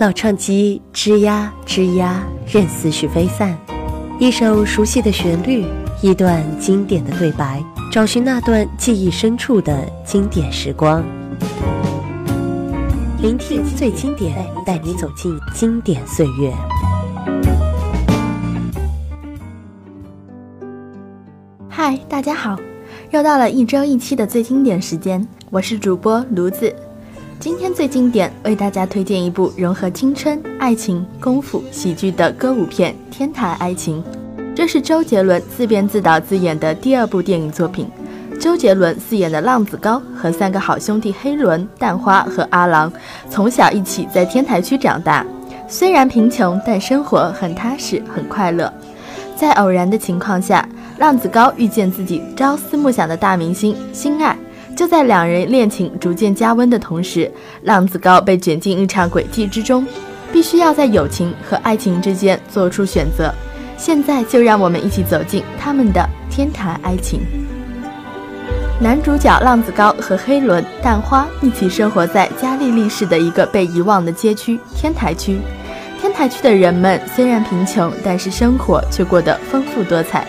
老唱机吱呀吱呀，任思绪飞散。一首熟悉的旋律，一段经典的对白，找寻那段记忆深处的经典时光。聆听最经典，带你走进经典岁月。嗨，大家好，又到了一周一期的最经典时间，我是主播炉子。今天最经典，为大家推荐一部融合青春、爱情、功夫、喜剧的歌舞片《天台爱情》。这是周杰伦自编自导自演的第二部电影作品。周杰伦饰演的浪子高和三个好兄弟黑伦、蛋花和阿郎，从小一起在天台区长大。虽然贫穷，但生活很踏实，很快乐。在偶然的情况下，浪子高遇见自己朝思暮想的大明星，心爱。就在两人恋情逐渐加温的同时，浪子高被卷进一场诡计之中，必须要在友情和爱情之间做出选择。现在就让我们一起走进他们的天台爱情。男主角浪子高和黑伦、蛋花一起生活在加利利市的一个被遗忘的街区——天台区。天台区的人们虽然贫穷，但是生活却过得丰富多彩。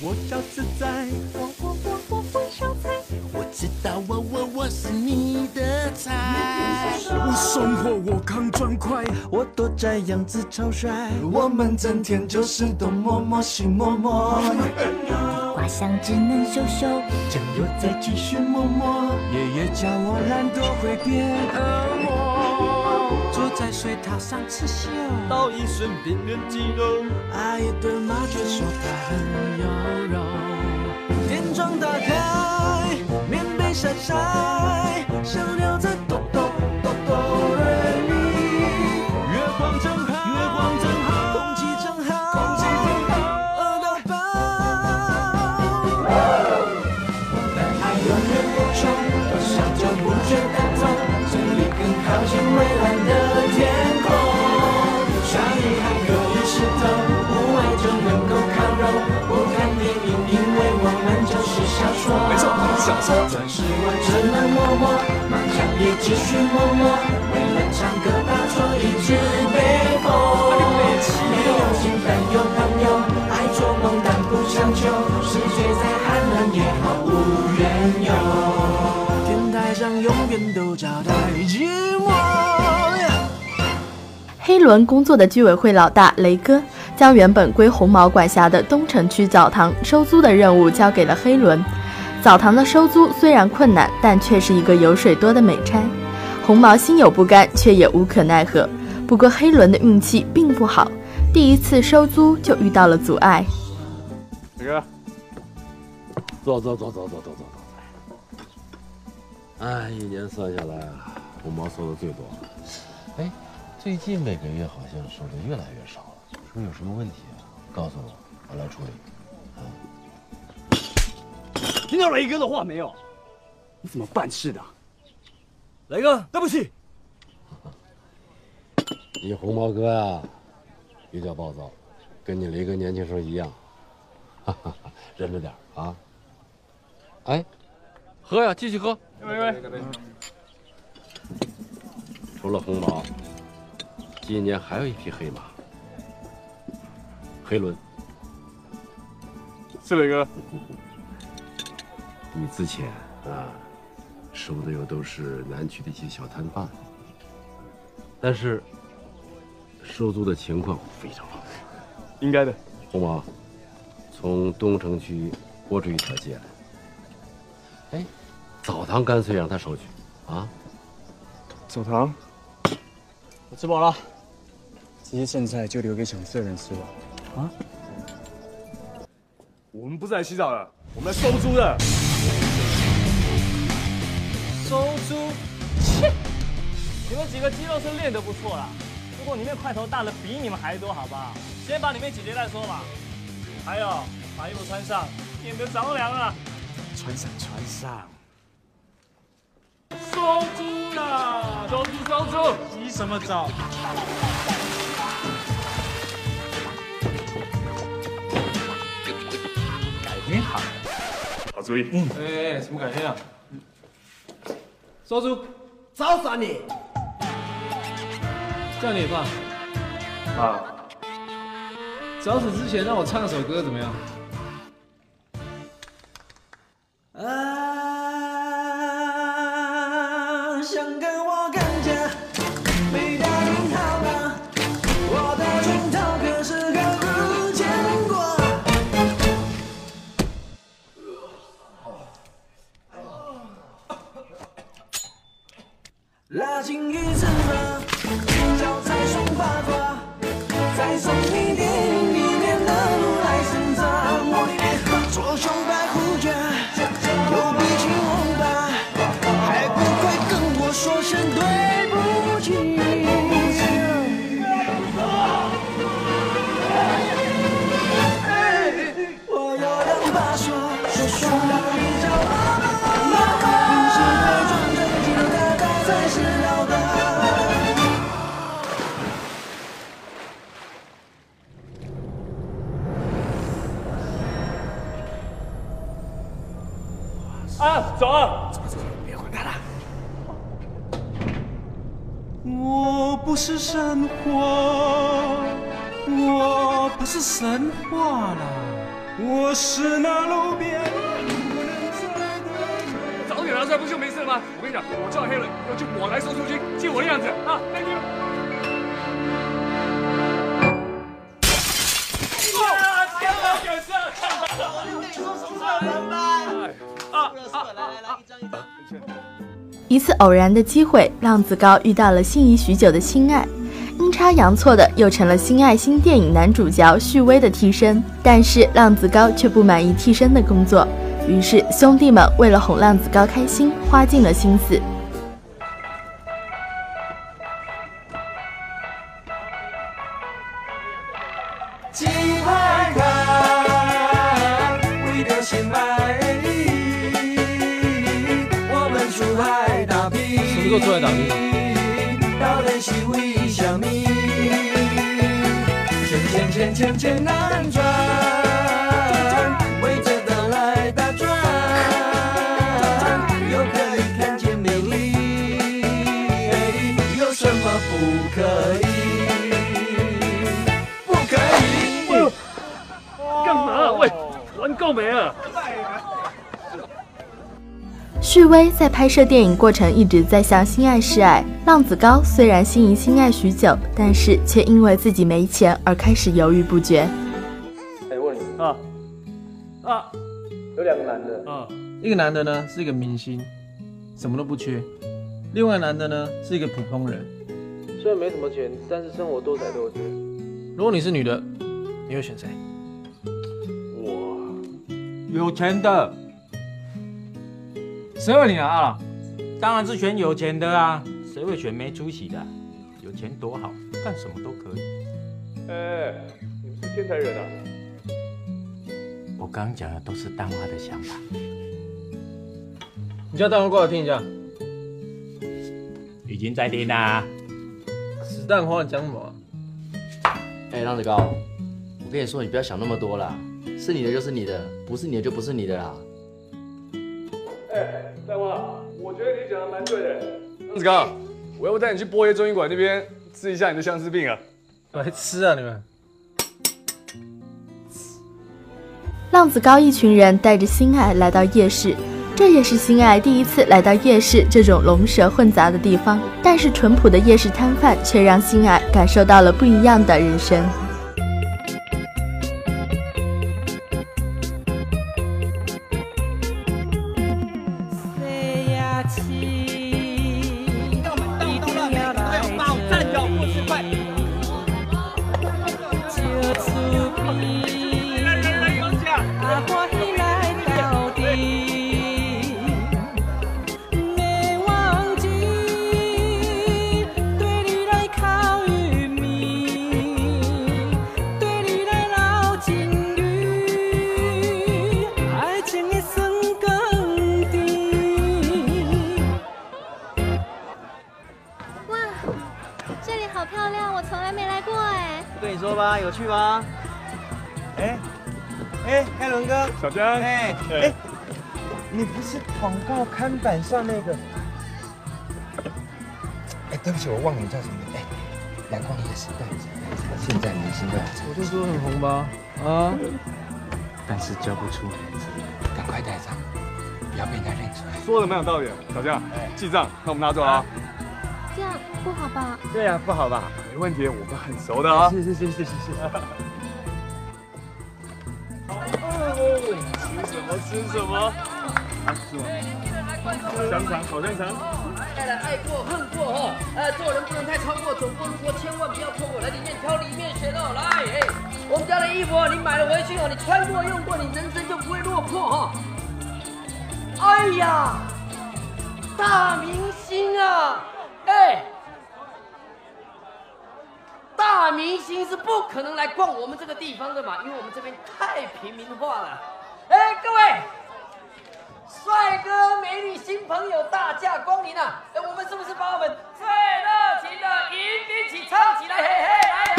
我我叫自在，我我我我会烧菜，我知道我我我是你的菜。我送货我扛砖块，我躲在样子超帅，我们整天就是东摸摸西摸摸。画像只能修修，酱油再继续摸摸。爷爷教我懒惰会变恶水塔上刺绣倒一身冰冷肌肉。阿爷对麻雀说他很妖娆。天窗打开我只能默默，麻将也继续默默，为了唱歌一支北风。没有心但有朋友，爱做梦但不强求，世界再寒冷也毫无缘由。天台上永远都找到寂寞。黑伦工作的居委会老大雷哥，将原本归红毛管辖的东城区澡堂收租的任务交给了黑伦。澡堂的收租虽然困难，但却是一个油水多的美差。红毛心有不甘，却也无可奈何。不过黑伦的运气并不好，第一次收租就遇到了阻碍。大哥，坐坐坐坐坐坐坐坐。哎，一年算下来啊，红毛收的最多了。哎，最近每个月好像收的越来越少了，是不是有什么问题啊？告诉我，我来处理。听到雷哥的话没有？你怎么办事的？雷哥，对不起。你红毛哥啊，比较暴躁，跟你雷哥年轻时候一样，哈哈哈，忍着点啊。哎，喝呀，继续喝。喂喂，除了红毛，今年还有一匹黑马，黑轮。是雷哥。你之前啊，收的又都是南区的一些小摊贩，但是收租的情况非常好。应该的。红毛，从东城区拨出一条街来。哎，澡堂干脆让他收去，啊？澡堂？我吃饱了，这些剩菜就留给想吃的人吃吧。啊？我们不是来洗澡的，我们来收租的。收租？切！你们几个肌肉是练得不错啦，不过里面块头大的比你们还多，好不好？先把里面解决再说吧。还有，把衣服穿上，免得着凉啊。穿上，穿上。收租啦！收租，收租！急什么早？改天好。好主意。嗯。哎，什么改天啊？收住，找死你！叫你也怕。啊，找死之前让我唱首歌怎么样？啊，我不是神话，我不是神话啦，我是那路边不能再的。早点拿出来不就没事了吗？我跟你讲，我叫黑了以后就我来收租金，借我的样子啊，Thank you。哇！天哪，有事！啊啊啊！一一次偶然的机会，浪子高遇到了心仪许久的心爱，阴差阳错的又成了心爱新电影男主角旭威的替身。但是浪子高却不满意替身的工作，于是兄弟们为了哄浪子高开心，花尽了心思。钱钱难赚，围着的来打转，又可以看见美丽，有什么不可以？不可以。干嘛？喂，玩够没啊？旭威在拍摄电影过程一直在向心爱示爱。浪子高虽然心仪心爱许久，但是却因为自己没钱而开始犹豫不决。哎，问你，啊啊有两个男的，啊！一个男的呢是一个明星，什么都不缺；另外男的呢是一个普通人，虽然没什么钱，但是生活多彩多姿。如果你是女的，你会选谁？我有钱的，谁问你啊？阿当然是选有钱的啊！谁会选没出息的？有钱多好，干什么都可以。哎，你们是天才人啊！我刚刚讲的都是淡化的想法。你叫大王过来听一下。已经在听啦。死蛋花，你讲什么啊？哎、浪子高，我跟你说，你不要想那么多啦，是你的就是你的，不是你的就不是你的啦。子高，我要不带你去波爷中医馆那边治一下你的相思病啊？白痴啊你们！浪子高一群人带着心爱来到夜市，这也是心爱第一次来到夜市这种龙蛇混杂的地方。但是淳朴的夜市摊贩却让心爱感受到了不一样的人生。伦哥，小江，哎哎，你不是广告看板上那个哎对不起，我忘了你叫什么名。哎，阳光夜时代，现在明星都有这我就说很红吧，啊，但是叫不出名字，赶快带上，不要被人家认出来。说的蛮有道理的，小将，记账，那我们拿走啊。这样不好吧？对呀，不好吧？没问题，我们很熟的啊。是是是是是是。吃什么吃什么？啊，是吗？香肠，烤香肠。爱来爱过恨过哈，呃，做人不能太超过，走过路过千万不要错过，来里面挑里面选哦，来，我们家的衣服，你买了回去哦，你穿过用过，你人生就不会落魄哈。哎呀，大明星啊，哎，大明星是不可能来逛我们这个地方的嘛，因为我们这边太平民化了。哎，各位。帅哥美女新朋友大驾光临啊！哎，我们是不是把我们最热情的迎宾曲唱起来？嘿嘿，来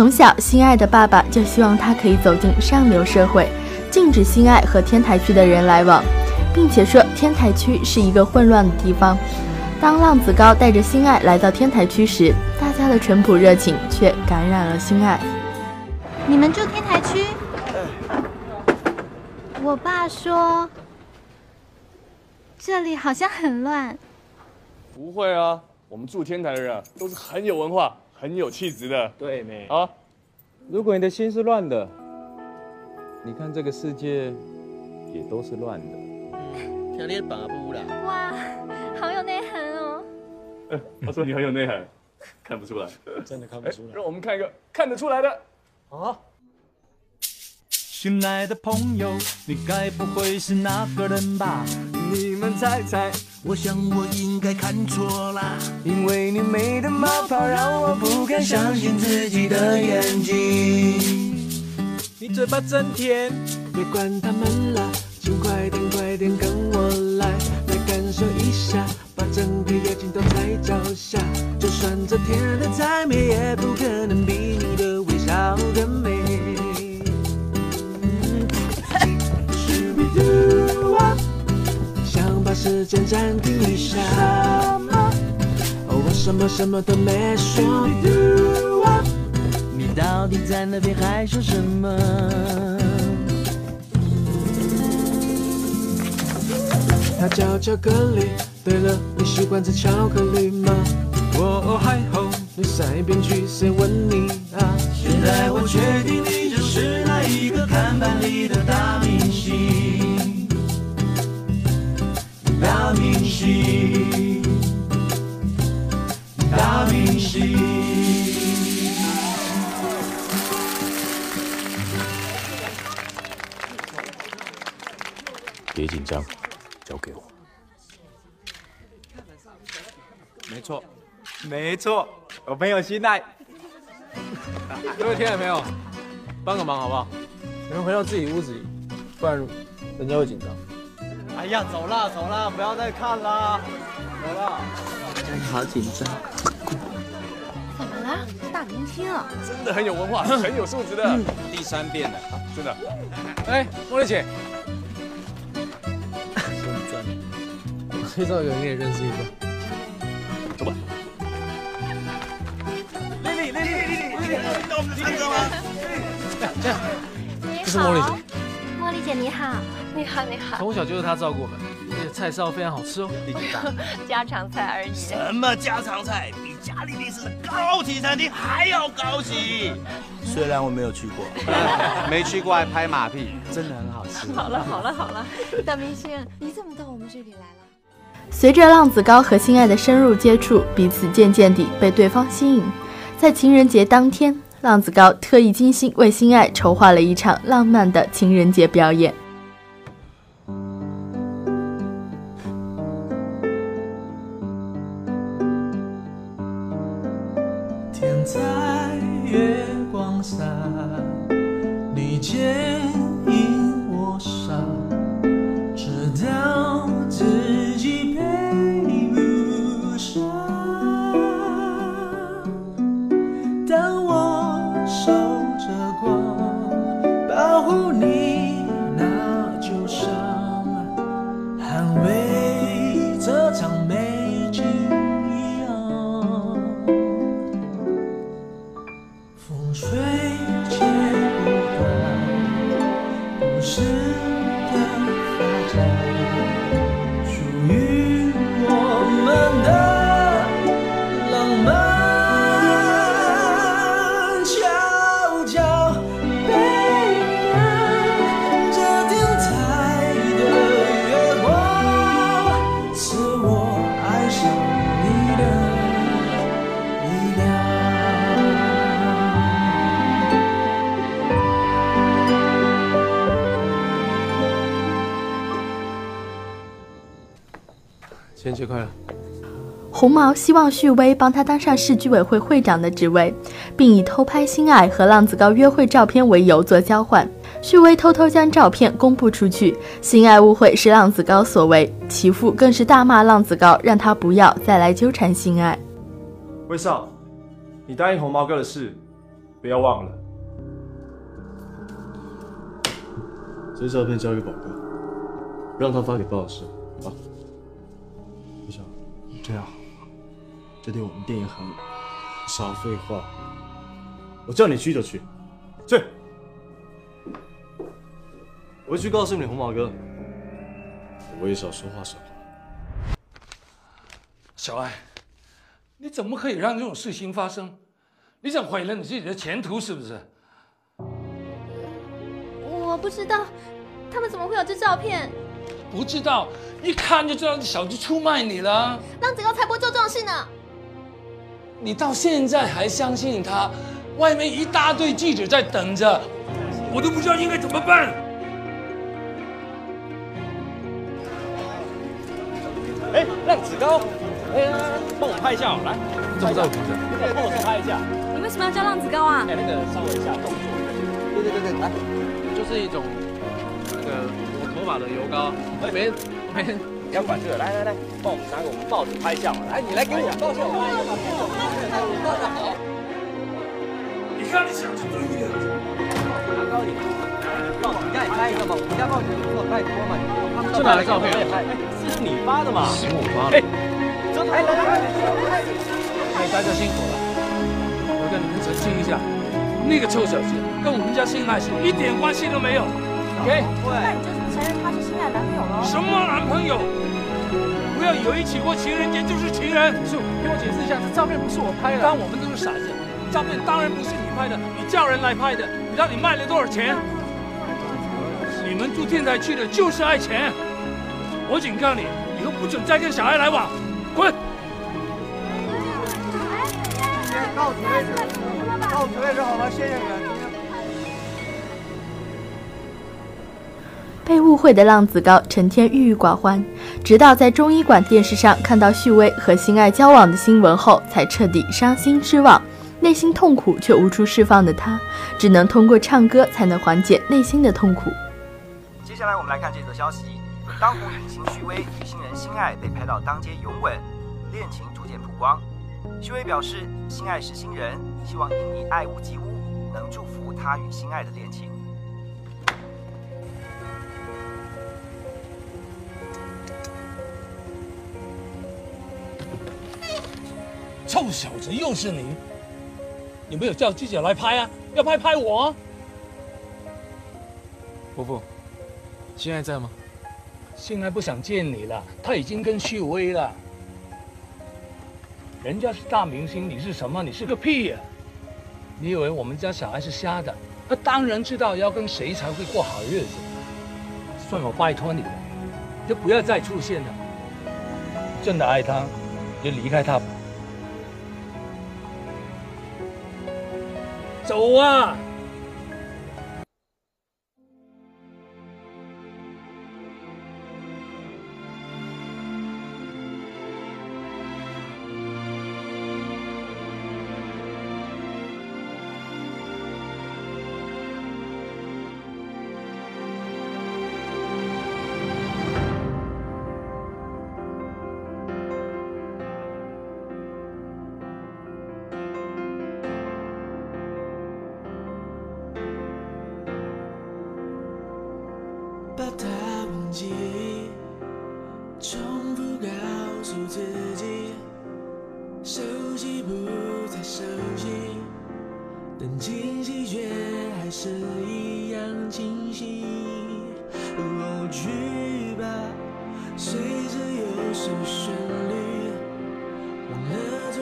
从小，心爱的爸爸就希望他可以走进上流社会，禁止心爱和天台区的人来往，并且说天台区是一个混乱的地方。当浪子高带着心爱来到天台区时，大家的淳朴热情却感染了心爱。你们住天台区？我爸说这里好像很乱。不会啊，我们住天台的人，都是很有文化、很有气质的。对没？啊，如果你的心是乱的，你看这个世界也都是乱的。听你把布啦。哇，好有内涵哦！呃他说你很有内涵，看不出来，真的看不出来。让我们看一个看得出来的。啊，新来的朋友，你该不会是那个人吧？你们猜猜，我想我应该看错啦，因为你美的冒泡让我不敢相信自己的眼睛。你嘴巴真甜，别管他们啦，请快点快点跟我来，来感受一下，把整个夜景都在脚下。就算这天的再美，也不可能比时间暂停一下。哦，我什么什么都没说。你到底在那边还说什么？它叫巧克力。对了，你喜欢吃巧克力吗？哦，还好，你塞边去，谁问你啊？现在我确定你就是那一个看板里的大明星，大明星，大明星。别紧张，交给我。没错，没错，我朋友心爱。各位听众朋友，帮个忙好不好？你们回到自己屋子里，不然人家会紧张。哎呀，走了走了，不要再看了，走了。好紧张。怎么了？大明星啊！真的很有文化、很有素质的。第三遍了，真的。哎，茉莉姐，我介绍一个你也认识一个。走吧。丽丽丽丽丽丽丽，那我们的三个吗？这样，这是茉莉姐。茉莉姐你好，你好你好，从小就是他照顾我们，而且菜烧非常好吃哦。家常菜而已。什么家常菜，比家里历史的高级餐厅还要高级。虽然我没有去过，没去过还拍马屁，真的很好吃。好了好了好了，大明星，你怎么到我们这里来了？随着浪子高和心爱的深入接触，彼此渐渐地被对方吸引。在情人节当天，浪子高特意精心为心爱筹划了一场浪漫的情人节表演。光，红毛希望旭威帮他当上市居委会会长的职位，并以偷拍心爱和浪子高约会照片为由做交换。旭威偷偷将照片公布出去，心爱误会是浪子高所为，其父更是大骂浪子高，让他不要再来纠缠心爱。威少，你答应红毛哥的事，不要忘了。这照片交给宝哥，让他发给鲍老师这对我们电影很。少废话，我叫你去就去，去。我会去告诉你红毛哥，我也少说话算话。小爱，你怎么可以让这种事情发生？你想毁了你自己的前途是不是？我不知道，他们怎么会有这照片？不知道，一看就知道这小子出卖你了。浪子高才不会做这种事呢。你到现在还相信他？外面一大堆记者在等着，我都不知道应该怎么办。哎，浪子高，哎呀，帮我拍一下，来，这不在我评价。对，帮我拍一下。你为什么要叫浪子高啊？哎，那个稍微一下动作。对对对对，来，就是一种那个抹头发的油膏，没没你要管这个，来来来，帮我们拿个我们报纸拍一下嘛，来，你来给我照相，我拍一下，拍我照相好。你看你想成这样子，拿高一点，帮我们家也拍一个嘛，我们家报纸不错，拜托嘛，这哪来照片？哎，这是你发的嘛？是我发的。哎，真的，来来来，哎，大家辛苦了，我跟你们澄清一下，那个臭小子跟我们家新爱是一点关系都没有。OK？那你就承认他是心爱男朋友了？什么男朋友？不要以为一起过情人节就是情人。叔，给我解释一下，这照片不是我拍的。当我们都是傻子，照片当然不是你拍的，你叫人来拍的。你知道你卖了多少钱？你们住天台去的就是爱钱。我警告你，以后不准再跟小孩来往，滚！告辞为止，告辞为止，好吗？谢谢你们。被误会的浪子高成天郁郁寡欢，直到在中医馆电视上看到旭威和心爱交往的新闻后，才彻底伤心失望。内心痛苦却无处释放的他，只能通过唱歌才能缓解内心的痛苦。接下来我们来看这则消息：当红影星旭威与新人心爱被拍到当街拥吻，恋情逐渐曝光。旭威表示，心爱是新人，希望因你爱屋及乌，能祝福他与心爱的恋情。臭小子，又是你！有没有叫记者来拍啊？要拍拍我啊！伯父，现在在吗？现在不想见你了，他已经跟旭威了。人家是大明星，你是什么？你是个屁呀、你以为我们家小孩是瞎的？他当然知道要跟谁才会过好日子。算我拜托你了，就不要再出现了。真的爱他，就离开他吧。走啊！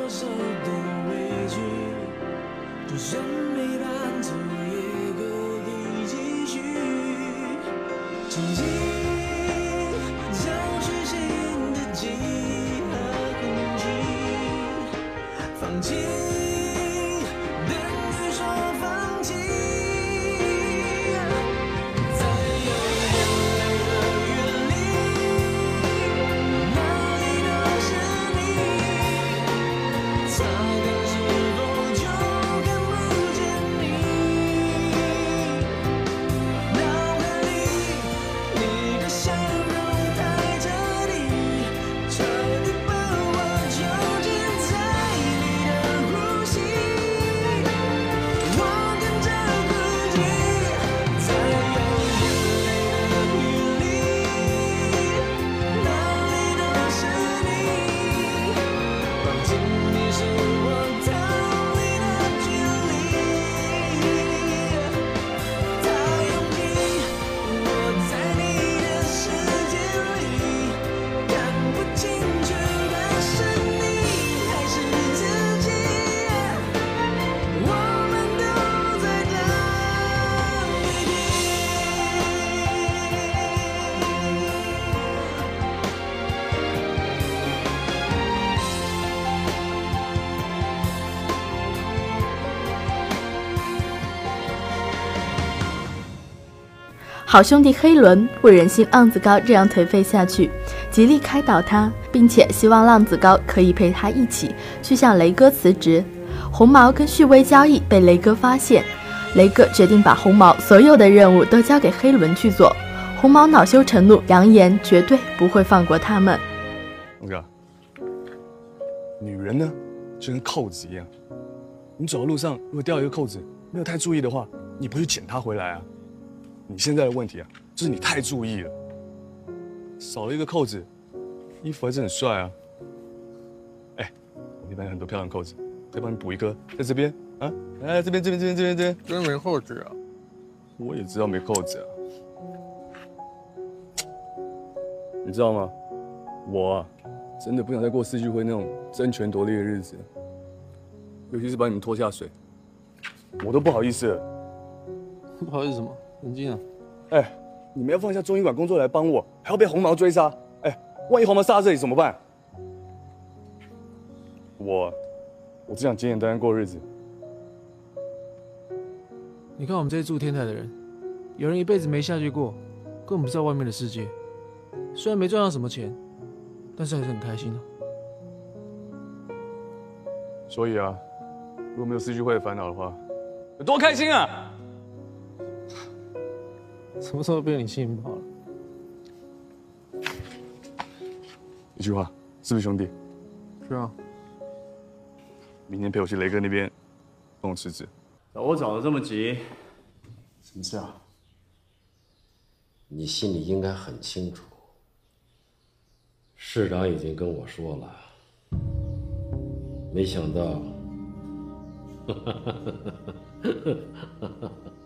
受的委屈，就算没伴奏也可以继续。好兄弟黑伦不忍心浪子高这样颓废下去，极力开导他，并且希望浪子高可以陪他一起去向雷哥辞职。红毛跟旭威交易被雷哥发现，雷哥决定把红毛所有的任务都交给黑伦去做。红毛恼羞成怒，扬言绝对不会放过他们。龙哥，女人呢就跟扣子一样，你走的路上如果掉一个扣子，没有太注意的话，你不去捡它回来啊？你现在的问题啊，就是你太注意了，少了一个扣子，衣服还是很帅啊。哎，我那边有很多漂亮扣子，可以帮你补一颗，在这边啊，来这边这边这边这边这边，这边没扣子啊！我也知道没扣子啊，你知道吗？我啊，真的不想再过世俱辉那种争权夺利的日子，尤其是把你们拖下水，我都不好意思了。不好意思什么？冷静啊！哎，你们要放下中医馆工作来帮我，还要被红毛追杀，哎，万一红毛杀到这里怎么办？我，我只想简简单单过日子。你看我们这些住天台的人，有人一辈子没下去过，根本不知道外面的世界。虽然没赚到什么钱，但是还是很开心啊。所以啊，如果没有四聚会的烦恼的话，有多开心啊！什么时候被你吸引跑了？一句话，是不是兄弟？是啊。明天陪我去雷哥那边，帮我辞职。找我找的这么急，什么事啊？你心里应该很清楚，市长已经跟我说了，没想到，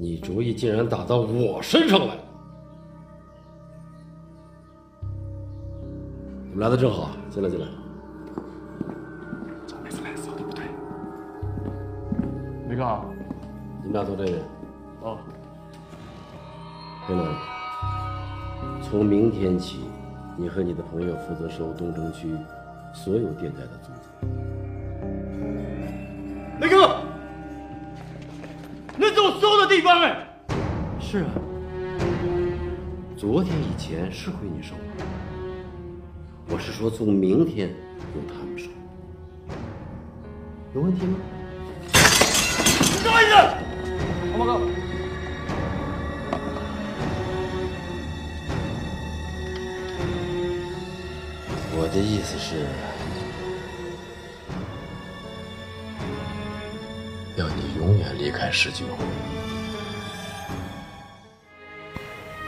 你主意竟然打到我身上来了！你们来的正好，进来进来。找妹子来不对？你好，你们俩坐这边。哦，黑伦，从明天起，你和你的朋友负责收东城区所有店家的租金。雷哥，的地方哎。是啊，昨天以前是归你收，我是说从明天由他们收，有问题吗？什么意思？红毛哥，我的意思是，要你永远离开十九。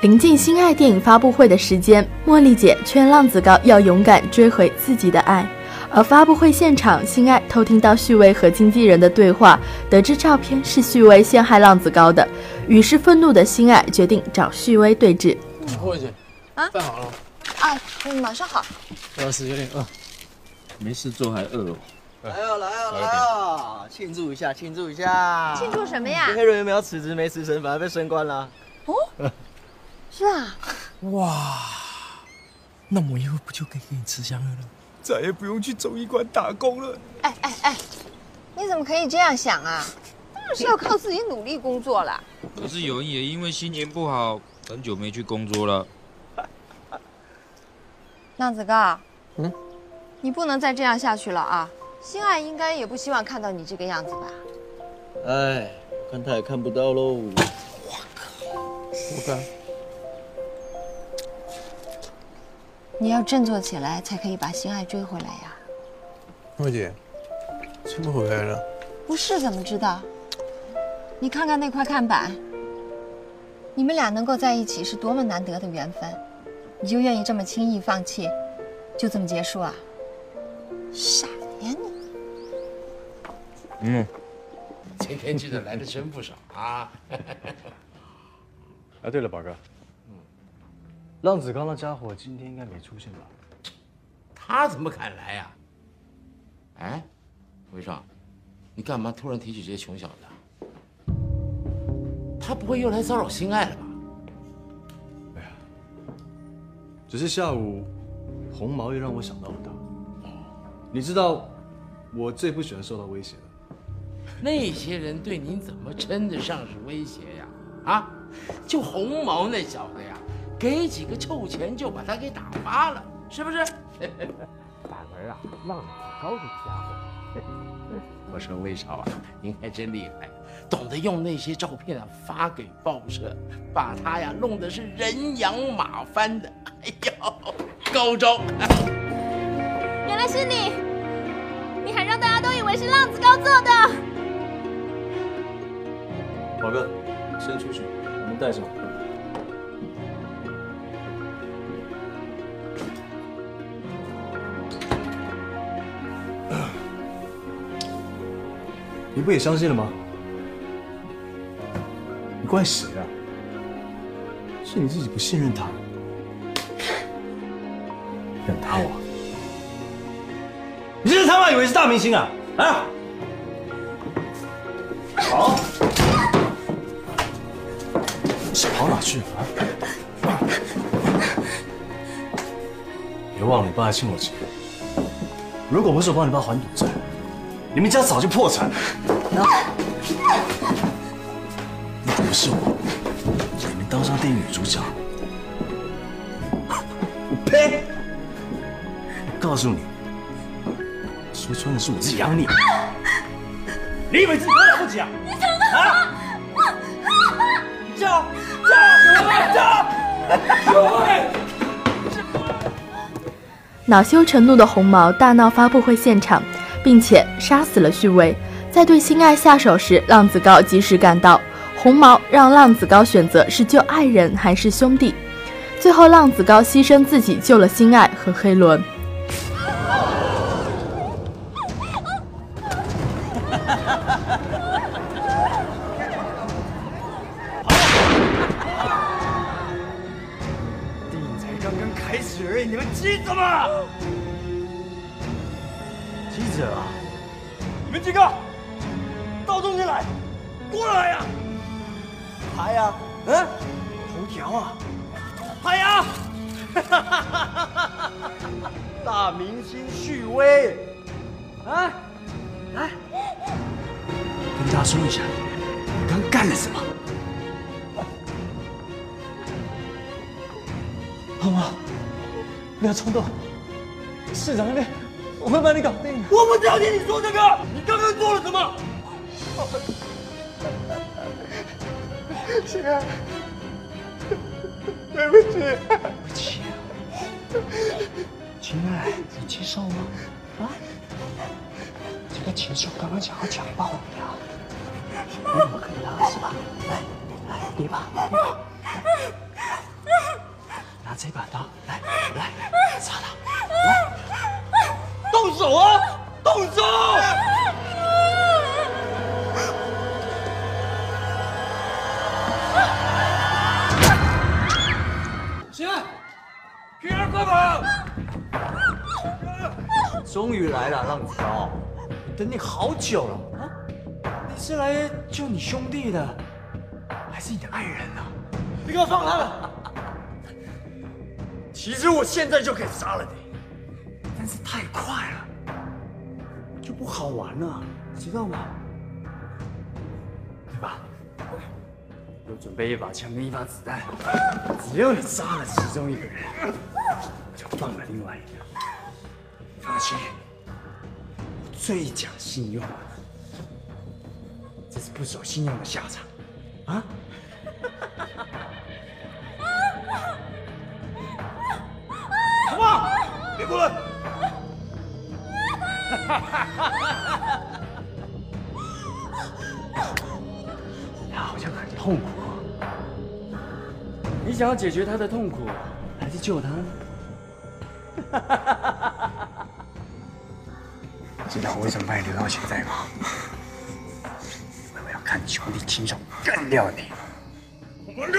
临近《心爱》电影发布会的时间，茉莉姐劝浪子高要勇敢追回自己的爱。而发布会现场，心爱偷听到旭威和经纪人的对话，得知照片是旭威陷害浪子高的，于是愤怒的心爱决定找旭威对峙。慧姐，啊，饭好了。啊，嗯，马上好。不好意思，有点饿。没事做还饿哦。来啊来啊来啊，庆祝一下庆祝一下！庆祝什么呀？黑人原本要辞职没辞成，反而被升官了。哦，是啊。哇，那我以后不就可以给你吃香了了？再也不用去中医馆打工了。哎哎哎，你怎么可以这样想啊？当然是要靠自己努力工作了。可是有人也因为心情不好，很久没去工作了。浪子哥，嗯，你不能再这样下去了啊！心爱应该也不希望看到你这个样子吧？哎，看他也看不到喽。我看。你要振作起来，才可以把心爱追回来呀。莫姐，追不回来了。不是怎么知道？你看看那块看板，你们俩能够在一起是多么难得的缘分，你就愿意这么轻易放弃，就这么结束啊？傻呀你！嗯，今天记者来的真不少啊。哎，对了，宝哥，嗯浪子刚那家伙今天应该没出现吧？他怎么敢来呀、哎，魏少，你干嘛突然提起这些穷小子啊？他不会又来骚扰心爱了吧？哎呀只是下午红毛又让我想到了他。你知道，我最不喜欢受到威胁了。那些人对您怎么称得上是威胁呀？啊，就红毛那小子呀，给几个臭钱就把他给打发了，是不是？反而啊，浪子高这家伙，我说魏少啊，您还真厉害，懂得用那些照片啊发给报社，把他呀弄得是人仰马翻的。哎呦，高招！原来是你，你还让大家都以为是浪子高做的。宝哥，先出去，我们带上。你不也相信了吗？你怪谁啊？是你自己不信任他，让他我。你真他妈以为是大明星啊？啊！跑！想跑哪去啊？别忘了，你爸还欠我钱。如果不是我帮你爸还赌债，你们家早就破产了。如果不是我，你们当上电影女主角，我呸！我告诉你，说穿了是我自己养你。你以为自己多了不起啊？你怎么啊？恼羞成怒的红毛大闹发布会现场，并且杀死了旭威。在对心爱下手时，浪子高及时赶到。红毛让浪子高选择是救爱人还是兄弟，最后浪子高牺牲自己救了心爱和黑伦伦。以你们急什么？记者啊，你们几个到中间来，过来呀！拍呀，嗯，头条啊，拍呀！大明星旭威，啊，来，跟大家说一下，你刚干了什么？好吗？不要冲动，市长那边我会帮你搞定的。我不要听你说这个，你刚刚做了什么？亲爱，对不起，对不起，亲爱，你接受吗？啊？这个禽兽刚刚想要强暴你啊！你怎么可以让是吧？来，来，别怕，别怕。拿这把刀，动手！起来，平儿快跑！终于来了，浪子高，等你好久了啊！你是来救你兄弟的，还是你的爱人啊？你给我放开了！其实我现在就可以杀了你，好玩啊，知道吗？对吧？我准备一把枪跟一发子弹，只要你杀了其中一个人，我就放了另外一个。放心，我最讲信用了，这是不守信用的下场，啊？好不好？别过来！他好像很痛苦哦。你想要解决他的痛苦，还是救他？知道我为什么把你留到现在吗？因为我要看兄弟亲手干掉你。我们是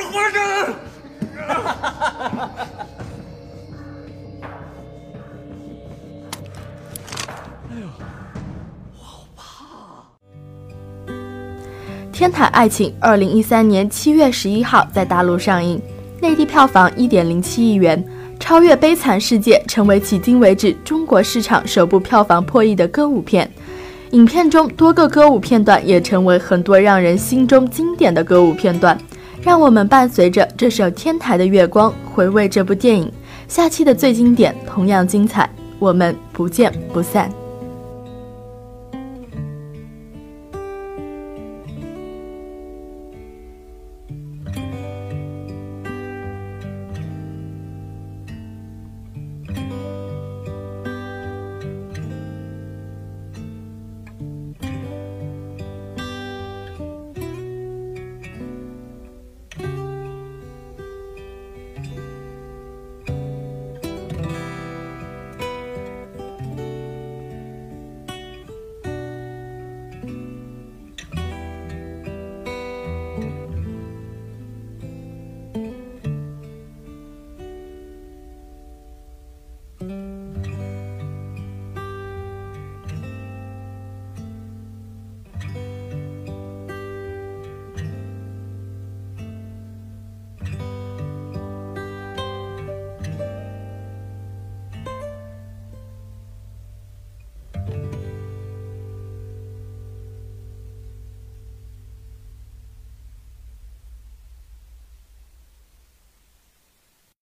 天台爱情》二零一三年七月十一号在大陆上映，内地票房一点零七亿元，超越《悲惨世界》，成为迄今为止中国市场首部票房破亿的歌舞片。影片中多个歌舞片段也成为很多让人心中经典的歌舞片段。让我们伴随着这首《天台的月光》回味这部电影。下期的最经典同样精彩，我们不见不散。